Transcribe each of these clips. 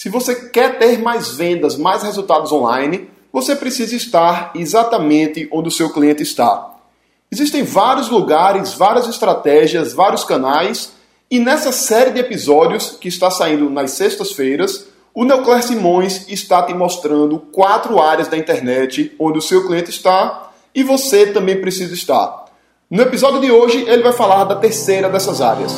Se você quer ter mais vendas, mais resultados online, você precisa estar exatamente onde o seu cliente está. Existem vários lugares, várias estratégias, vários canais, e nessa série de episódios que está saindo nas sextas-feiras, o Neucler Simões está te mostrando quatro áreas da internet onde o seu cliente está e você também precisa estar. No episódio de hoje, ele vai falar da terceira dessas áreas.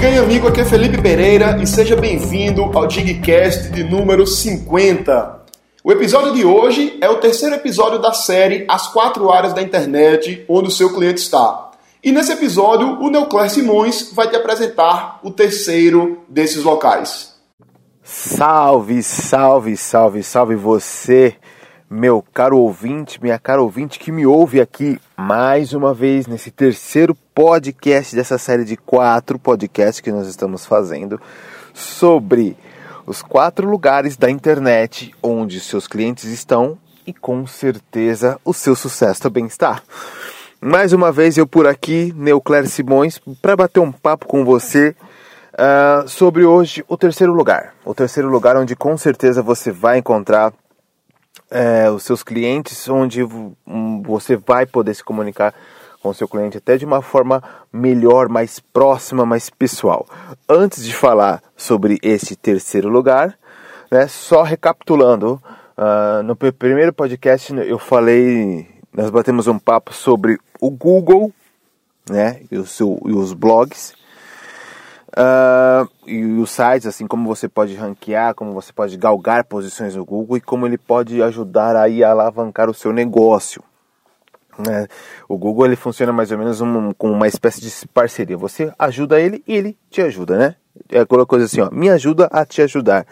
Diga aí, amigo, aqui é Felipe Pereira e seja bem-vindo ao Digcast de número 50. O episódio de hoje é o terceiro episódio da série As Quatro Áreas da Internet onde o seu cliente está. E nesse episódio, o Neucler Simões vai te apresentar o terceiro desses locais. Salve, salve, salve, salve você meu caro ouvinte, minha cara ouvinte que me ouve aqui mais uma vez nesse terceiro podcast dessa série de quatro podcasts que nós estamos fazendo sobre os quatro lugares da internet onde seus clientes estão e com certeza o seu sucesso também está. Mais uma vez eu por aqui, Neucler Simões, para bater um papo com você uh, sobre hoje o terceiro lugar. O terceiro lugar onde com certeza você vai encontrar é, os seus clientes, onde você vai poder se comunicar com seu cliente até de uma forma melhor, mais próxima, mais pessoal. Antes de falar sobre esse terceiro lugar, né, só recapitulando, uh, no primeiro podcast eu falei, nós batemos um papo sobre o Google, né, e, o seu, e os blogs, Uh, e os sites, assim como você pode ranquear, como você pode galgar posições no Google e como ele pode ajudar aí a alavancar o seu negócio. Né? O Google ele funciona mais ou menos um, com uma espécie de parceria. Você ajuda ele e ele te ajuda, né? É aquela coisa assim, ó, me ajuda a te ajudar.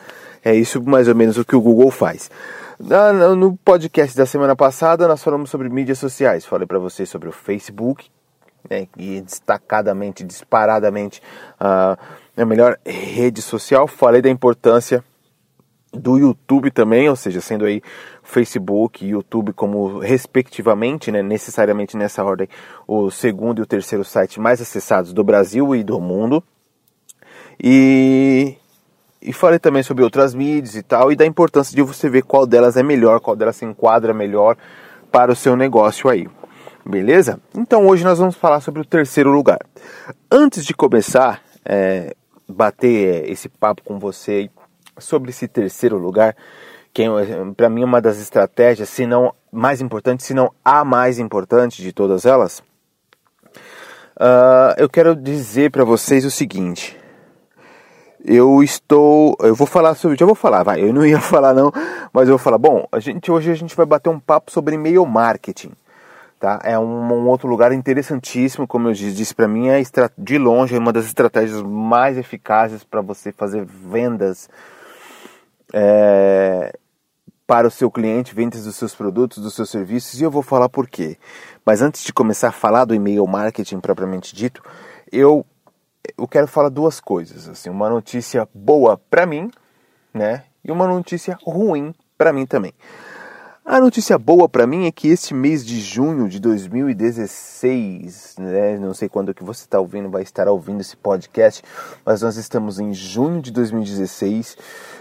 É isso mais ou menos o que o Google faz. No podcast da semana passada nós falamos sobre mídias sociais. Falei para vocês sobre o Facebook, né, e destacadamente, disparadamente uh, a melhor rede social. Falei da importância do YouTube também, ou seja, sendo aí Facebook e YouTube como respectivamente, né, necessariamente nessa ordem, o segundo e o terceiro site mais acessados do Brasil e do mundo. E, e falei também sobre outras mídias e tal, e da importância de você ver qual delas é melhor, qual delas se enquadra melhor para o seu negócio aí. Beleza? Então hoje nós vamos falar sobre o terceiro lugar. Antes de começar é, bater é, esse papo com você sobre esse terceiro lugar, que para mim uma das estratégias, se não mais importante, se não a mais importante de todas elas, uh, eu quero dizer para vocês o seguinte. Eu estou, eu vou falar sobre, já vou falar, vai. Eu não ia falar não, mas eu vou falar. Bom, a gente hoje a gente vai bater um papo sobre e-mail marketing. Tá? É um, um, outro lugar interessantíssimo, como eu disse, para mim é de longe é uma das estratégias mais eficazes para você fazer vendas é, para o seu cliente, vendas dos seus produtos, dos seus serviços, e eu vou falar por quê. Mas antes de começar a falar do e-mail marketing propriamente dito, eu, eu quero falar duas coisas, assim, uma notícia boa para mim, né, e uma notícia ruim para mim também. A notícia boa para mim é que este mês de junho de 2016, né, não sei quando que você está ouvindo, vai estar ouvindo esse podcast, mas nós estamos em junho de 2016. Uh,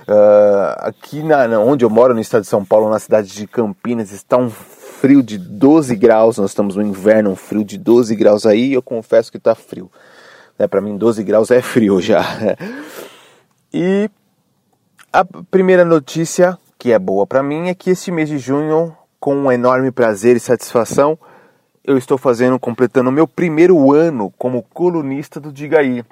ah, aqui na, onde eu moro, no estado de São Paulo, na cidade de Campinas, está um frio de 12 graus. Nós estamos no inverno, um frio de 12 graus aí, e eu confesso que está frio. Né, para mim, 12 graus é frio já. E a primeira notícia que é boa para mim é que este mês de junho, com um enorme prazer e satisfação, eu estou fazendo, completando o meu primeiro ano como colunista do Digaí.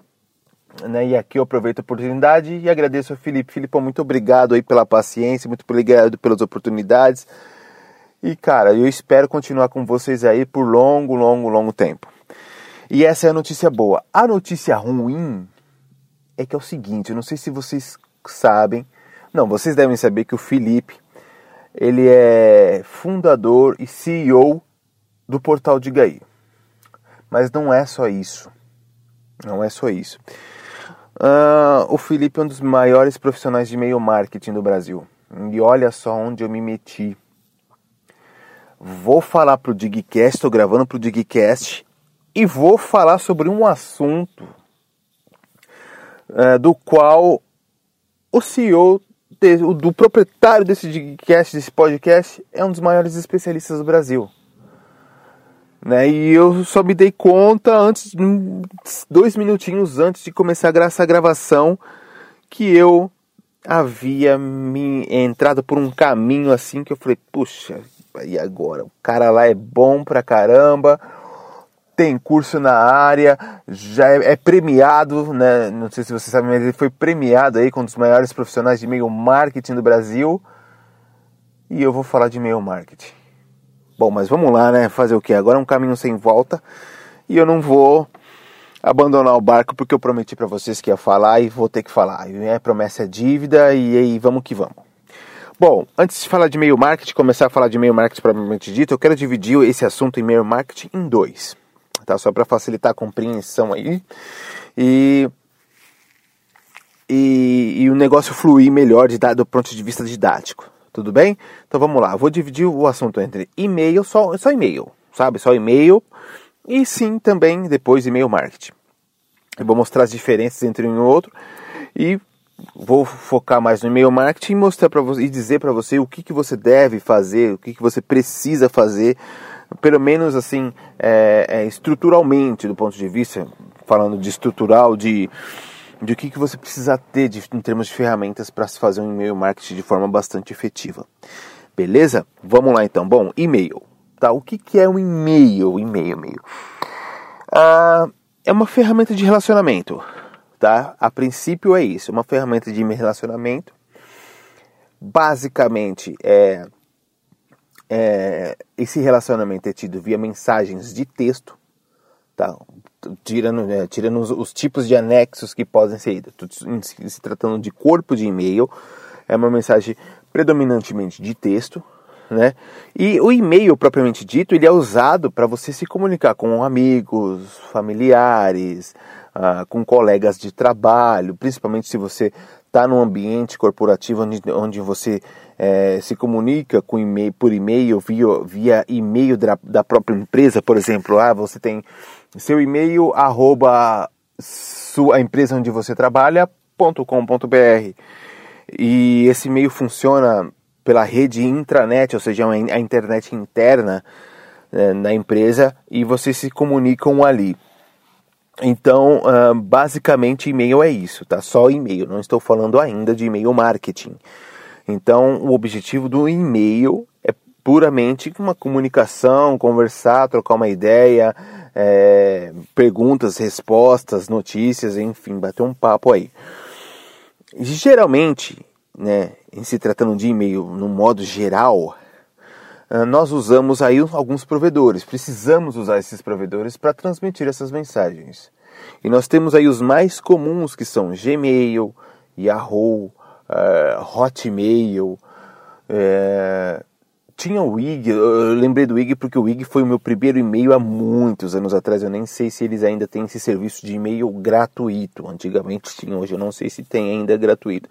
Né? E aqui eu aproveito a oportunidade e agradeço ao Felipe. Felipe, muito obrigado aí pela paciência, muito obrigado pelas oportunidades. E cara, eu espero continuar com vocês aí por longo, longo, longo tempo. E essa é a notícia boa. A notícia ruim é que é o seguinte, eu não sei se vocês sabem, não, vocês devem saber que o Felipe, ele é fundador e CEO do portal de Gaí. Mas não é só isso. Não é só isso. Uh, o Felipe é um dos maiores profissionais de e-mail marketing do Brasil. E olha só onde eu me meti. vou falar pro Digcast, estou gravando pro Digcast e vou falar sobre um assunto é, do qual o CEO de, o, do proprietário desse Digcast, desse podcast, é um dos maiores especialistas do Brasil. Né? E eu só me dei conta antes, dois minutinhos antes de começar essa gravação, que eu havia me entrado por um caminho assim que eu falei, puxa, e agora? O cara lá é bom pra caramba, tem curso na área, já é, é, premiado, né? Não sei se você sabe, mas ele foi premiado aí com um dos maiores profissionais de e-mail marketing do Brasil. E eu vou falar de e-mail marketing. Bom, mas vamos lá, né? Fazer o que? Agora é um caminho sem volta e eu não vou abandonar o barco porque eu prometi para vocês que ia falar e vou ter que falar. É promessa é dívida e aí vamos que vamos. Bom, antes de falar de e-mail marketing, começar a falar de e-mail marketing propriamente dito, eu quero dividir esse assunto e-mail marketing em dois, tá? Só para facilitar a compreensão aí e, e, e o negócio fluir melhor de, do ponto de vista didático. Tudo bem? Então vamos lá. Vou dividir o assunto entre e-mail, só, só e-mail, sabe? Só e-mail e sim também depois e-mail marketing. Eu vou mostrar as diferenças entre um e outro e vou focar mais no e-mail marketing e mostrar para você e dizer para você o que, que você deve fazer, o que, que você precisa fazer, pelo menos assim é, é, estruturalmente do ponto de vista, falando de estrutural, de de o que, que você precisa ter de, em termos de ferramentas para se fazer um e-mail marketing de forma bastante efetiva. Beleza? Vamos lá então. Bom, e-mail. Tá? O que, que é um e-mail? E-mail, e-mail. Ah, é uma ferramenta de relacionamento. Tá? A princípio é isso, uma ferramenta de relacionamento. Basicamente é, é esse relacionamento é tido via mensagens de texto, tá? tirando, né, tirando os, os, tipos de anexos que podem ser, se tratando de corpo de e-mail, é uma mensagem predominantemente de texto, né? E o e-mail propriamente dito, ele é usado para você se comunicar com amigos, familiares, ah, com colegas de trabalho, principalmente se você está num ambiente corporativo onde, onde você é, se comunica com e-mail, por e-mail, via, via e-mail da, da própria empresa, por exemplo, ah, você tem seu e-mail arroba sua, empresa onde você trabalha.com.br e esse e-mail funciona pela rede intranet, ou seja, a internet interna né, na empresa e vocês se comunicam ali. Então, uh, basicamente, e-mail é isso, tá? Só e-mail. Não estou falando ainda de e-mail marketing. Então, o objetivo do e-mail é puramente uma comunicação, conversar, trocar uma ideia, é, perguntas, respostas, notícias, enfim, bater um papo aí. Geralmente, né, em se tratando de e-mail no modo geral, ah, nós usamos aí alguns provedores, precisamos usar esses provedores para transmitir essas mensagens. E nós temos aí os mais comuns que são Gmail, Yahoo, uh, Hotmail, uh, tinha o IG, eu lembrei do IG porque o IG foi o meu primeiro e-mail há muitos anos atrás. Eu nem sei se eles ainda têm esse serviço de e-mail gratuito. Antigamente tinha, hoje eu não sei se tem ainda gratuito.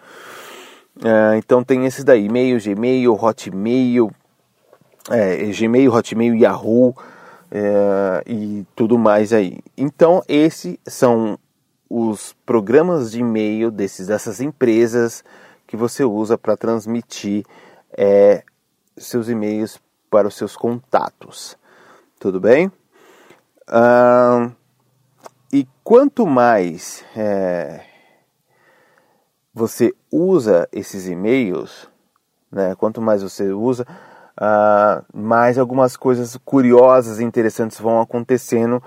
Uh, então tem esses daí: e-mail, Gmail, Hotmail, é, Gmail, Hotmail, Yahoo é, e tudo mais aí. Então esses são os programas de e-mail desses, dessas empresas que você usa para transmitir é, seus e-mails para os seus contatos. Tudo bem? Ah, e quanto mais é, você usa esses e-mails, né, quanto mais você usa, ah, mais algumas coisas curiosas e interessantes vão acontecendo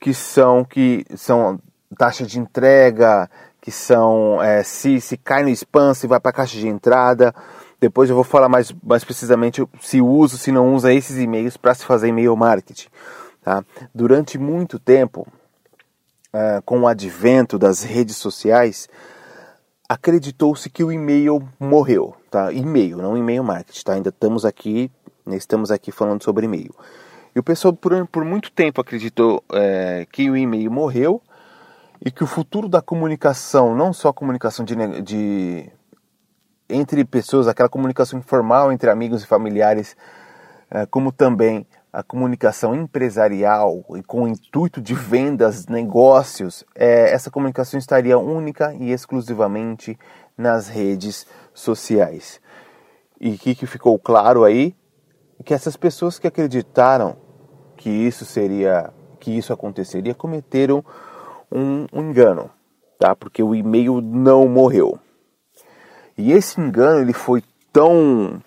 que são que são taxa de entrega, que são é, se, se cai no spam, se vai para a caixa de entrada, depois eu vou falar mais, mais precisamente se uso, se não usa esses e-mails para se fazer e-mail marketing. Tá? Durante muito tempo, uh, com o advento das redes sociais, acreditou-se que o e-mail morreu. Tá? E-mail, não e-mail marketing. Tá? Ainda estamos aqui, né, estamos aqui falando sobre e-mail. E o pessoal por, por muito tempo acreditou é, que o e-mail morreu e que o futuro da comunicação, não só a comunicação de, de entre pessoas, aquela comunicação informal entre amigos e familiares eh, como também a comunicação empresarial e com o intuito de vendas, negócios, é, essa comunicação estaria única e exclusivamente nas redes sociais. E o que, que ficou claro aí? Que essas pessoas que acreditaram que isso seria, que isso aconteceria, cometeram um, um engano, tá? Porque o e-mail não morreu. E esse engano ele foi tão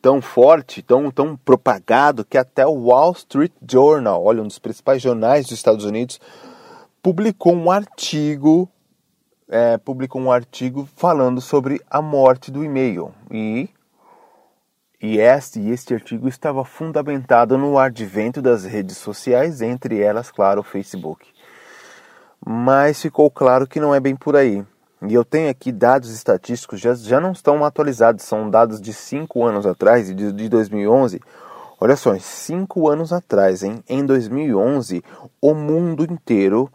tão forte, tão, tão propagado, que até o Wall Street Journal, olha, um dos principais jornais dos Estados Unidos, publicou um artigo, é, publicou um artigo falando sobre a morte do e-mail. E, e, este, este artigo estava fundamentado no advento das redes sociais, entre elas, claro, o Facebook. Mas ficou claro que não é bem por aí. E eu tenho aqui dados estatísticos, já, já não estão atualizados, são dados de 5 anos atrás, de, de 2011. Olha só, 5 anos atrás, hein? em 2011, o mundo inteiro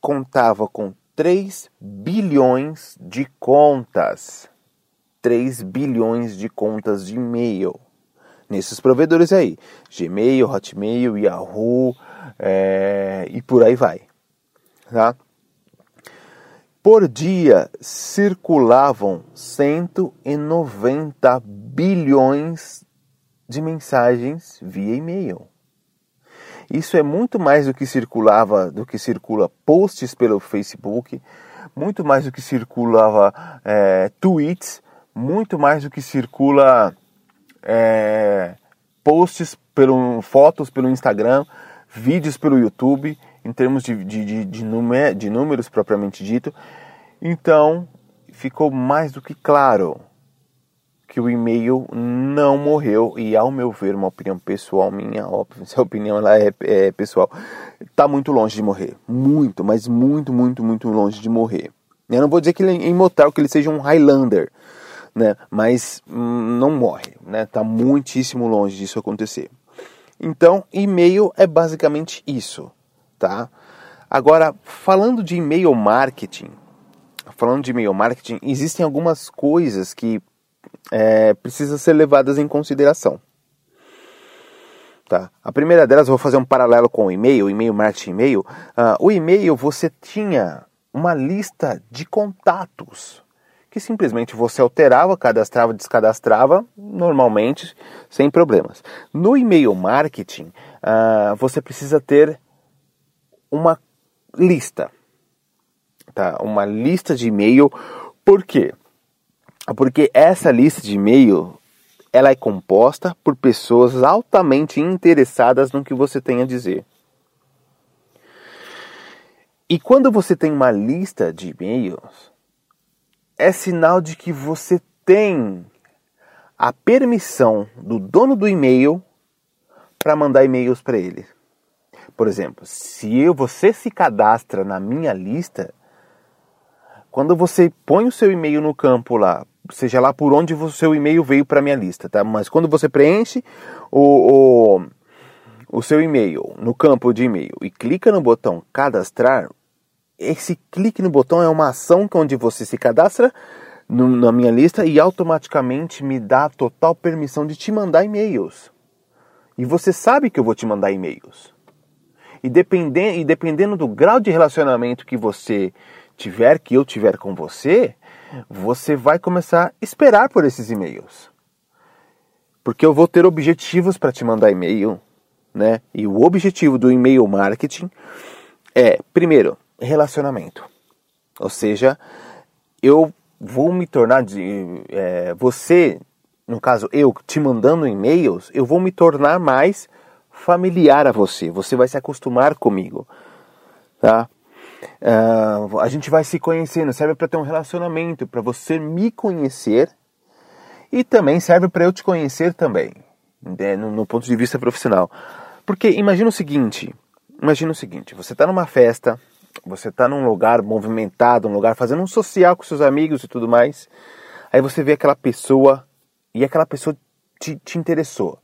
contava com 3 bilhões de contas. 3 bilhões de contas de e-mail. Nesses provedores aí: Gmail, Hotmail, Yahoo é, e por aí vai. Tá? Por dia circulavam 190 bilhões de mensagens via e-mail. Isso é muito mais do que circulava, do que circula posts pelo Facebook, muito mais do que circulava é, tweets, muito mais do que circula é, posts pelo fotos pelo Instagram, vídeos pelo YouTube em termos de, de, de, de, de números propriamente dito. Então, ficou mais do que claro que o e-mail não morreu e ao meu ver, uma opinião pessoal minha, óbvio, se a opinião ela é, é pessoal, está muito longe de morrer, muito, mas muito, muito, muito longe de morrer. Eu não vou dizer que ele é imortal, que ele seja um Highlander, né? Mas hum, não morre, né? Tá muitíssimo longe disso acontecer. Então, e-mail é basicamente isso tá? Agora, falando de e-mail marketing, falando de e-mail marketing, existem algumas coisas que é, precisam ser levadas em consideração. Tá? A primeira delas, vou fazer um paralelo com o e-mail, e-mail marketing e-mail. Uh, o e-mail você tinha uma lista de contatos que simplesmente você alterava, cadastrava, descadastrava normalmente, sem problemas. No e-mail marketing, uh, você precisa ter uma lista, tá? Uma lista de e-mail. Por quê? Porque essa lista de e-mail ela é composta por pessoas altamente interessadas no que você tem a dizer. E quando você tem uma lista de e-mails, é sinal de que você tem a permissão do dono do e-mail para mandar e-mails para ele. Por exemplo, se eu, você se cadastra na minha lista, quando você põe o seu e-mail no campo lá, seja lá por onde o seu e-mail veio para minha lista, tá? Mas quando você preenche o, o, o seu e-mail no campo de e-mail e clica no botão cadastrar, esse clique no botão é uma ação onde você se cadastra no, na minha lista e automaticamente me dá total permissão de te mandar e-mails. E você sabe que eu vou te mandar e-mails. E dependendo, e dependendo do grau de relacionamento que você tiver, que eu tiver com você, você vai começar a esperar por esses e-mails. Porque eu vou ter objetivos para te mandar e-mail, né? E o objetivo do e-mail marketing é, primeiro, relacionamento. Ou seja, eu vou me tornar de é, você, no caso eu te mandando e-mails, eu vou me tornar mais familiar a você. Você vai se acostumar comigo, tá? Uh, a gente vai se conhecendo, serve para ter um relacionamento, para você me conhecer e também serve para eu te conhecer também, né, no, no, ponto de vista profissional. Porque imagina o seguinte, imagina o seguinte, você está numa festa, você está num lugar movimentado, um lugar fazendo um social com seus amigos e tudo mais, aí você vê aquela pessoa e aquela pessoa te, te interessou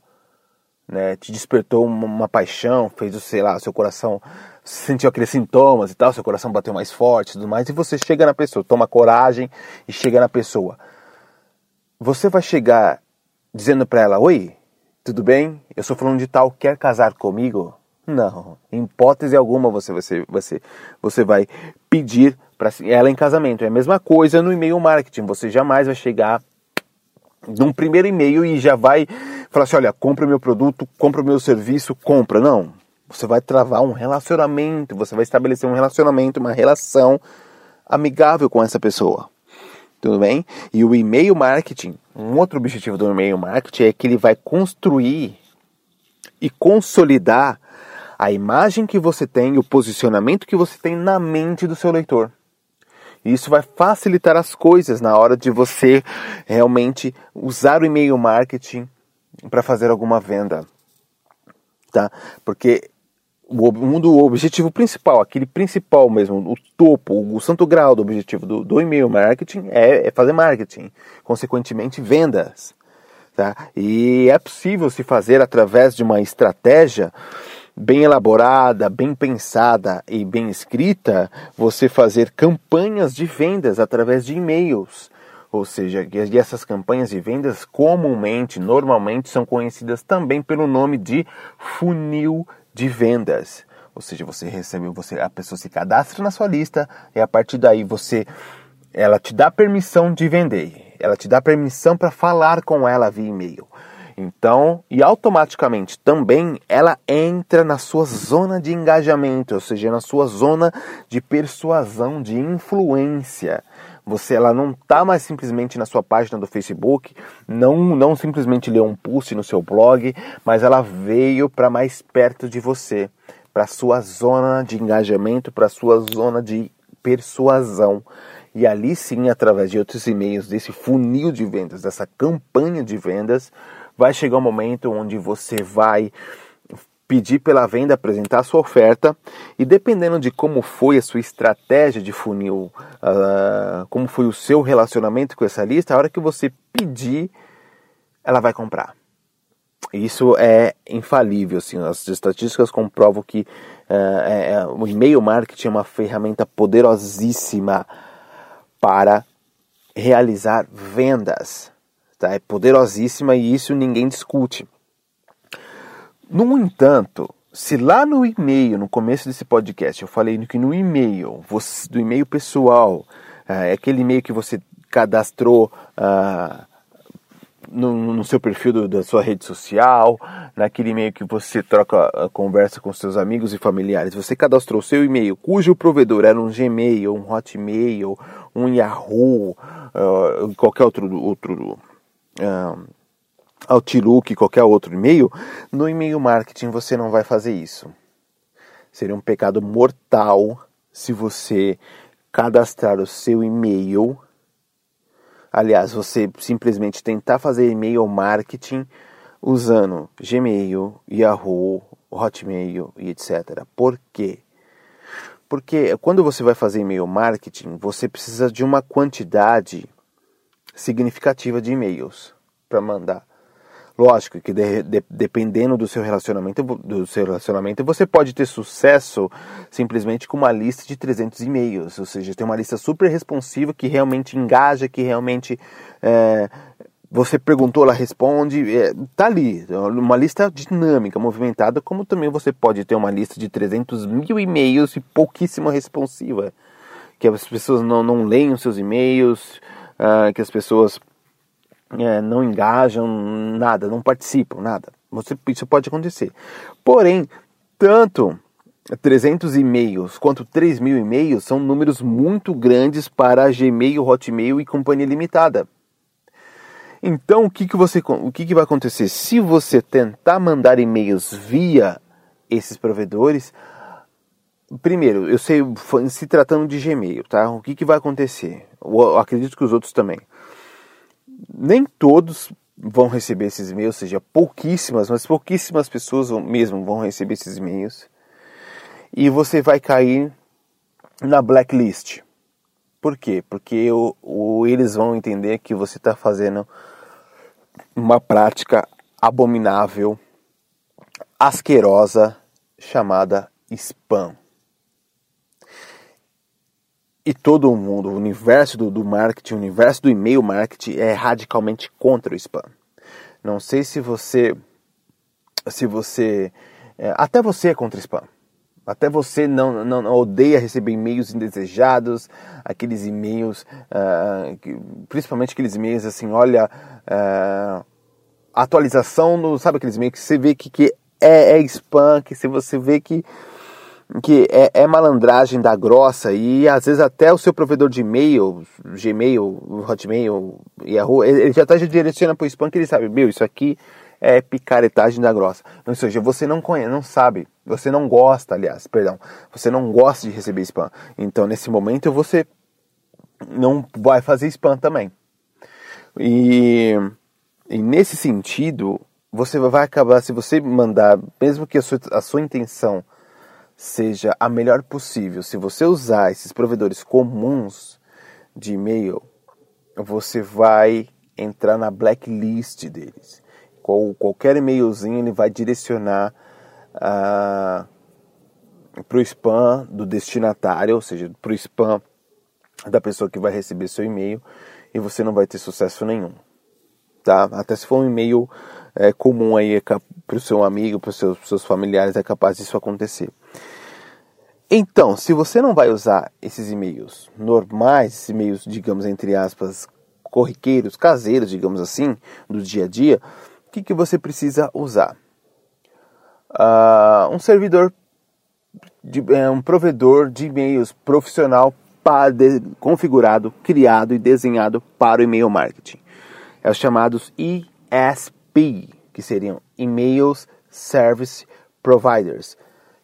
né, te despertou uma, uma, paixão, fez, sei lá, seu coração sentiu aqueles sintomas e tal, seu coração bateu mais forte e tudo mais, e você chega na pessoa, toma coragem e chega na pessoa. Você vai chegar dizendo para ela, oi, Tudo bem? Eu sou falando de tal, quer casar comigo? Não, em hipótese alguma você, você, você, você vai pedir para ela em casamento. É a mesma coisa no e-mail marketing. Você jamais vai chegar num primeiro e-mail e já vai falar assim: olha, compra o meu produto, compra o meu serviço, compra. Não. Você vai travar um relacionamento, você vai estabelecer um relacionamento, uma relação amigável com essa pessoa. Tudo bem? E o e-mail marketing, um outro objetivo do e-mail marketing é que ele vai construir e consolidar a imagem que você tem, o posicionamento que você tem na mente do seu leitor. Isso vai facilitar as coisas na hora de você realmente usar o e-mail marketing para fazer alguma venda. Tá? Porque um do objetivo principal, aquele principal mesmo, o topo, o santo grau do objetivo do, do e-mail marketing é, é, fazer marketing, consequentemente vendas. Tá? E é possível se fazer através de uma estratégia bem elaborada, bem pensada e bem escrita, você fazer campanhas de vendas através de e-mails. Ou seja, e essas campanhas de vendas comumente, normalmente, são conhecidas também pelo nome de funil de vendas. Ou seja, você recebe, você, a pessoa se cadastra na sua lista e a partir daí você, ela te dá permissão de vender. Ela te dá permissão para falar com ela via e-mail. Então, e automaticamente também ela entra na sua zona de engajamento, ou seja, na sua zona de persuasão, de influência. Você, ela não está mais simplesmente na sua página do Facebook, não, não simplesmente leu um post no seu blog, mas ela veio para mais perto de você, para sua zona de engajamento, para sua zona de persuasão. E ali sim, através de outros e-mails, desse funil de vendas, dessa campanha de vendas, vai chegar um momento onde você vai pedir pela venda, apresentar a sua oferta e dependendo de como foi a sua estratégia de funil, uh, como foi o seu relacionamento com essa lista, a hora que você pedir, ela vai comprar. Isso é infalível, assim, as estatísticas comprovam que uh, é, o e-mail marketing é uma ferramenta poderosíssima para realizar vendas tá? é poderosíssima e isso ninguém discute. No entanto, se lá no e-mail, no começo desse podcast, eu falei que no e-mail, você, do e-mail pessoal, é aquele e-mail que você cadastrou ah, no, no, seu perfil do, da sua rede social, naquele e-mail que você troca a conversa com seus amigos e familiares, você cadastrou seu e-mail cujo provedor era um Gmail, um Hotmail, um Yahoo, uh, qualquer outro, outro uh, Outlook, qualquer outro e-mail, no e-mail marketing você não vai fazer isso. Seria um pecado mortal se você cadastrar o seu e-mail. Aliás, você simplesmente tentar fazer e-mail marketing usando Gmail, Yahoo, Hotmail e etc. Por quê? Porque quando você vai fazer e-mail marketing, você precisa de uma quantidade significativa de e-mails para mandar. Lógico que de, de, dependendo do seu relacionamento, do seu relacionamento, você pode ter sucesso simplesmente com uma lista de 300 e-mails, ou seja, tem uma lista super responsiva que realmente engaja, que realmente é, você perguntou, ela responde, é, tá ali, uma lista dinâmica, movimentada, como também você pode ter uma lista de 300 mil e-mails e pouquíssima responsiva, que as pessoas não, não leem os seus e-mails, uh, que as pessoas é, não engajam, nada, não participam, nada. Isso pode acontecer. Porém, tanto 300 e-mails quanto 3 mil e-mails são números muito grandes para Gmail, Hotmail e companhia limitada. Então, o que, que, você, o que, que vai acontecer? Se você tentar mandar e-mails via esses provedores, primeiro, eu sei, se tratando de Gmail, tá? O que, que vai acontecer? Eu acredito que os outros também. Nem todos vão receber esses e-mails, ou seja, pouquíssimas, mas pouquíssimas pessoas mesmo vão receber esses e-mails. E você vai cair na blacklist. Por quê? Porque o, o eles vão entender que você está fazendo uma prática abominável, asquerosa, chamada spam e todo mundo, o universo do, do marketing, o universo do e-mail marketing é radicalmente contra o spam. Não sei se você se você. É, até você é contra spam. Até você não, não, não, odeia receber e-mails indesejados, aqueles e-mails, uh, que, principalmente aqueles e-mails assim, olha, uh, atualização no, sabe aqueles e-mails que você vê que, que é, é spam, que se você vê que, que é, é, malandragem da grossa e às vezes até o seu provedor de e-mail, Gmail, Hotmail, Yahoo, ele já está direcionando para o spam que ele sabe, meu, isso aqui é picaretagem da grossa. Ou seja, você não conhece, não sabe, você não gosta, aliás, perdão, você não gosta de receber spam. Então, nesse momento, você não vai fazer spam também. E, e nesse sentido, você vai acabar, se você mandar, mesmo que a sua, a sua intenção seja a melhor possível, se você usar esses provedores comuns de e-mail, você vai entrar na blacklist deles qual, qualquer e-mailzinho ele vai direcionar ah, para o spam do destinatário, ou seja, para o spam da pessoa que vai receber seu e-mail e você não vai ter sucesso nenhum. Tá? Até se for um e-mail é, comum aí é para o seu amigo, para os seus, seus familiares, é capaz disso acontecer. Então, se você não vai usar esses e-mails normais, esses e-mails, digamos, entre aspas, corriqueiros, caseiros, digamos assim, do dia a dia, que, que você precisa usar? Uh, um servidor, de, é, um provedor de e-mails profissional para de, configurado, criado e desenhado para o e-mail marketing. É os chamados ESP, que seriam Emails Service Providers,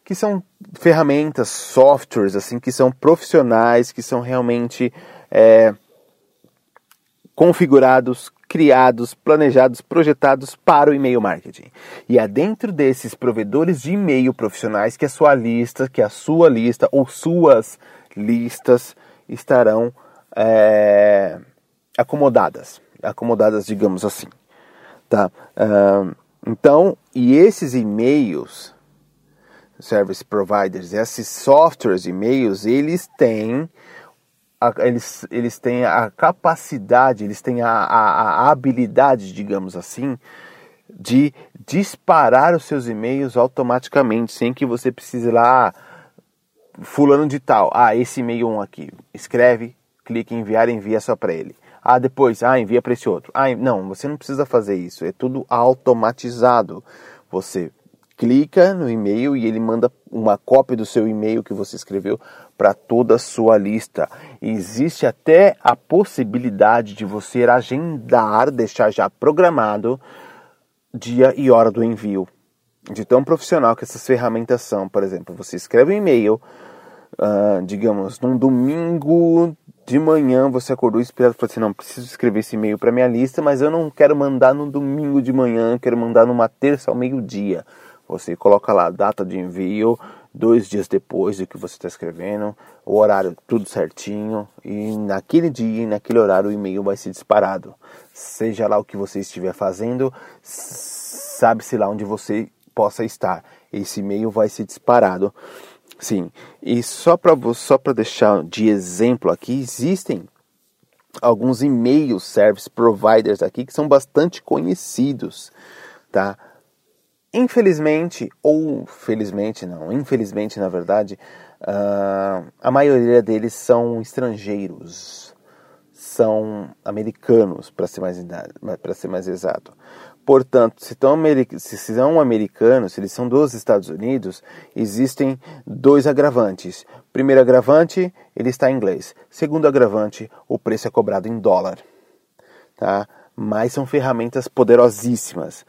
que são ferramentas, softwares assim que são profissionais, que são realmente é, configurados, criados, planejados, projetados para o e-mail marketing. E é dentro desses provedores de e-mail profissionais que a sua lista, que a sua lista ou suas listas estarão é, acomodadas, acomodadas, digamos assim, tá? Uh, então, e esses e-mails, service providers, esses softwares de e-mails, eles têm eles, eles têm a capacidade, eles têm a, a, a habilidade, digamos assim, de disparar os seus e-mails automaticamente, sem que você precise lá, ah, fulano de tal, ah, esse e-mail um aqui, escreve, clique em enviar, envia só para ele. Ah, depois, ah, envia para esse outro. Ah, não, você não precisa fazer isso, é tudo automatizado. Você clica no e-mail e ele manda uma cópia do seu e-mail que você escreveu para toda a sua lista. Existe até a possibilidade de você agendar, deixar já programado dia e hora do envio. De tão profissional que essas ferramentas são. Por exemplo, você escreve um e-mail, uh, digamos, num domingo de manhã você acordou inspirado e falou assim, não, preciso escrever esse e-mail para minha lista, mas eu não quero mandar no domingo de manhã, quero mandar numa terça ao meio-dia. Você coloca lá a data de envio, dois dias depois do que você está escrevendo, o horário tudo certinho, e naquele dia e naquele horário o e-mail vai ser disparado. Seja lá o que você estiver fazendo, sabe-se lá onde você possa estar. Esse e-mail vai ser disparado. Sim, e só para só deixar de exemplo aqui, existem alguns e-mail service providers aqui que são bastante conhecidos, tá? Infelizmente, ou felizmente não, infelizmente na verdade, uh, a maioria deles são estrangeiros, são americanos, para ser, mais, ser mais exato. Portanto, se, tão, se são americanos, se eles são dos Estados Unidos, existem dois agravantes. Primeiro agravante, ele está em inglês. Segundo agravante, o preço é cobrado em dólar. Tá? Mas são ferramentas poderosíssimas.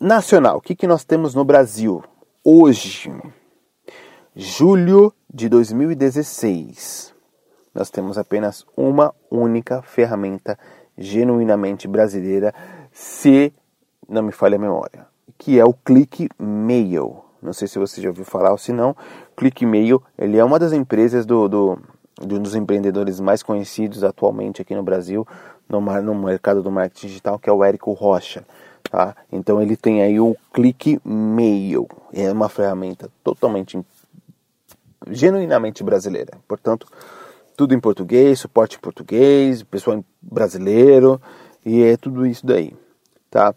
Nacional, o que, que nós temos no Brasil? Hoje, julho de 2016, nós temos apenas uma única ferramenta genuinamente brasileira, se não me falha a memória, que é o Click Mail. Não sei se você já ouviu falar ou se não. Click Mail, ele é uma das empresas do, do, de um dos empreendedores mais conhecidos atualmente aqui no Brasil, no, no mercado do marketing digital, que é o Érico Rocha. Tá? Então ele tem aí o Click Mail, é uma ferramenta totalmente, genuinamente brasileira. Portanto, tudo em português, suporte em português, pessoal brasileiro e é tudo isso daí, tá?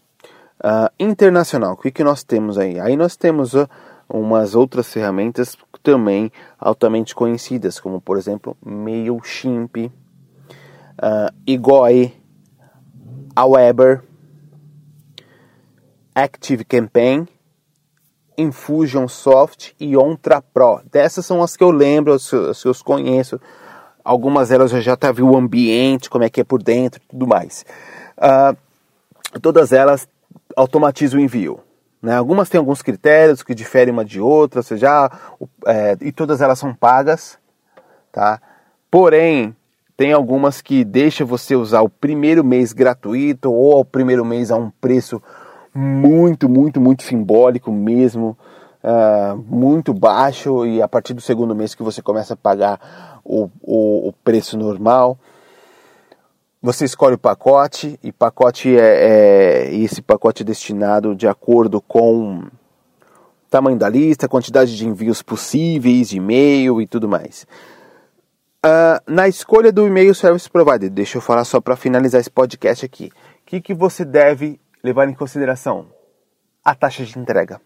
Uh, internacional, o que, que nós temos aí? Aí nós temos uh, umas outras ferramentas também altamente conhecidas, como por exemplo MailChimp, uh, Igoi, Aweber, ActiveCampaign, Infusionsoft e Ontra Pro. Dessas são as que eu lembro, as, que eu conheço. Algumas delas eu já até vi o ambiente, como é que é por dentro tudo mais. Uh, todas elas automatizam o envio. Né? Algumas têm alguns critérios que diferem uma de outra, ou seja, é, e todas elas são pagas. Tá? Porém, tem algumas que deixam você usar o primeiro mês gratuito ou o primeiro mês a um preço muito, muito, muito simbólico mesmo, uh, muito baixo, e a partir do segundo mês que você começa a pagar o, o, o preço normal. Você escolhe o pacote, e pacote é, é esse pacote é destinado de acordo com tamanho da lista, quantidade de envios possíveis, de e-mail e tudo mais. Uh, na escolha do e-mail service provider, deixa eu falar só para finalizar esse podcast aqui. O que, que você deve levar em consideração? A taxa de entrega.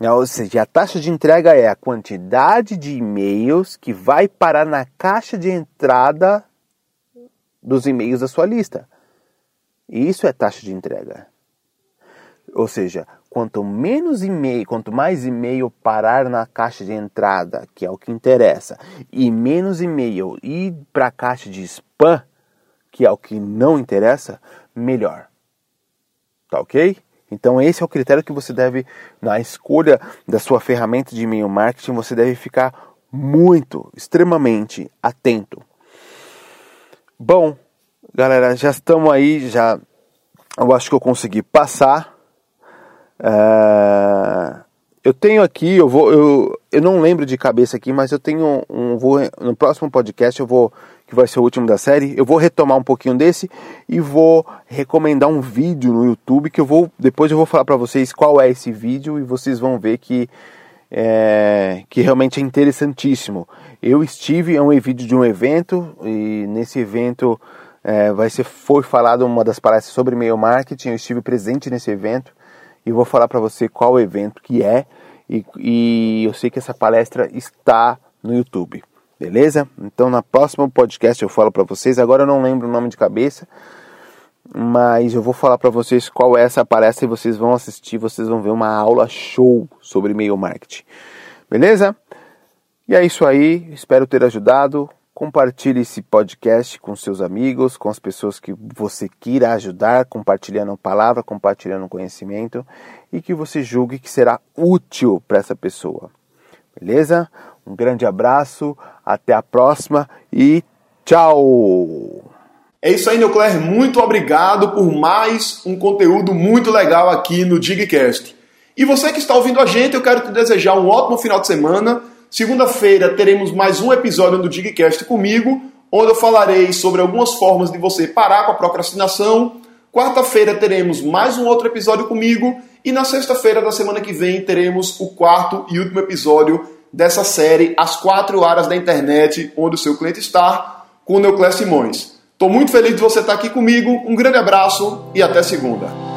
Ou seja, a taxa de entrega é a quantidade de e-mails que vai parar na caixa de entrada dos e-mails da sua lista. Isso é taxa de entrega. Ou seja, quanto menos e-mail, quanto mais e-mail parar na caixa de entrada, que é o que interessa, e menos e-mail ir para a caixa de spam, que é o que não interessa, melhor. Tá ok? Então esse é o critério que você deve, na escolha da sua ferramenta de e-mail marketing, você deve ficar muito, extremamente atento. Bom, galera, já estamos aí, já eu acho que eu consegui passar. É, eu tenho aqui, eu vou, eu, eu não lembro de cabeça aqui, mas eu tenho um, vou, no próximo podcast eu vou que vai ser o último da série, eu vou retomar um pouquinho desse e vou recomendar um vídeo no YouTube que eu vou depois eu vou falar para vocês qual é esse vídeo e vocês vão ver que é, que realmente é interessantíssimo. Eu estive em um vídeo de um evento e nesse evento é, vai ser foi falado uma das palestras sobre e-mail marketing. Eu estive presente nesse evento e vou falar para você qual evento que é e, e eu sei que essa palestra está no YouTube. Beleza? Então na próxima podcast eu falo para vocês. Agora eu não lembro o nome de cabeça, mas eu vou falar para vocês qual é essa palestra e vocês vão assistir, vocês vão ver uma aula show sobre e-mail marketing. Beleza? E é isso aí, espero ter ajudado. Compartilhe esse podcast com seus amigos, com as pessoas que você queira ajudar, compartilhando palavra, compartilhando conhecimento e que você julgue que será útil para essa pessoa. Beleza? Um grande abraço, até a próxima e tchau! É isso aí, Neucler. Muito obrigado por mais um conteúdo muito legal aqui no Digcast. E você que está ouvindo a gente, eu quero te desejar um ótimo final de semana. Segunda-feira teremos mais um episódio do Digcast comigo, onde eu falarei sobre algumas formas de você parar com a procrastinação. Quarta-feira teremos mais um outro episódio comigo. E na sexta-feira da semana que vem teremos o quarto e último episódio dessa série As Quatro Áreas da Internet onde o seu cliente está, com o Neuclé Simões. Estou muito feliz de você estar aqui comigo, um grande abraço e até segunda.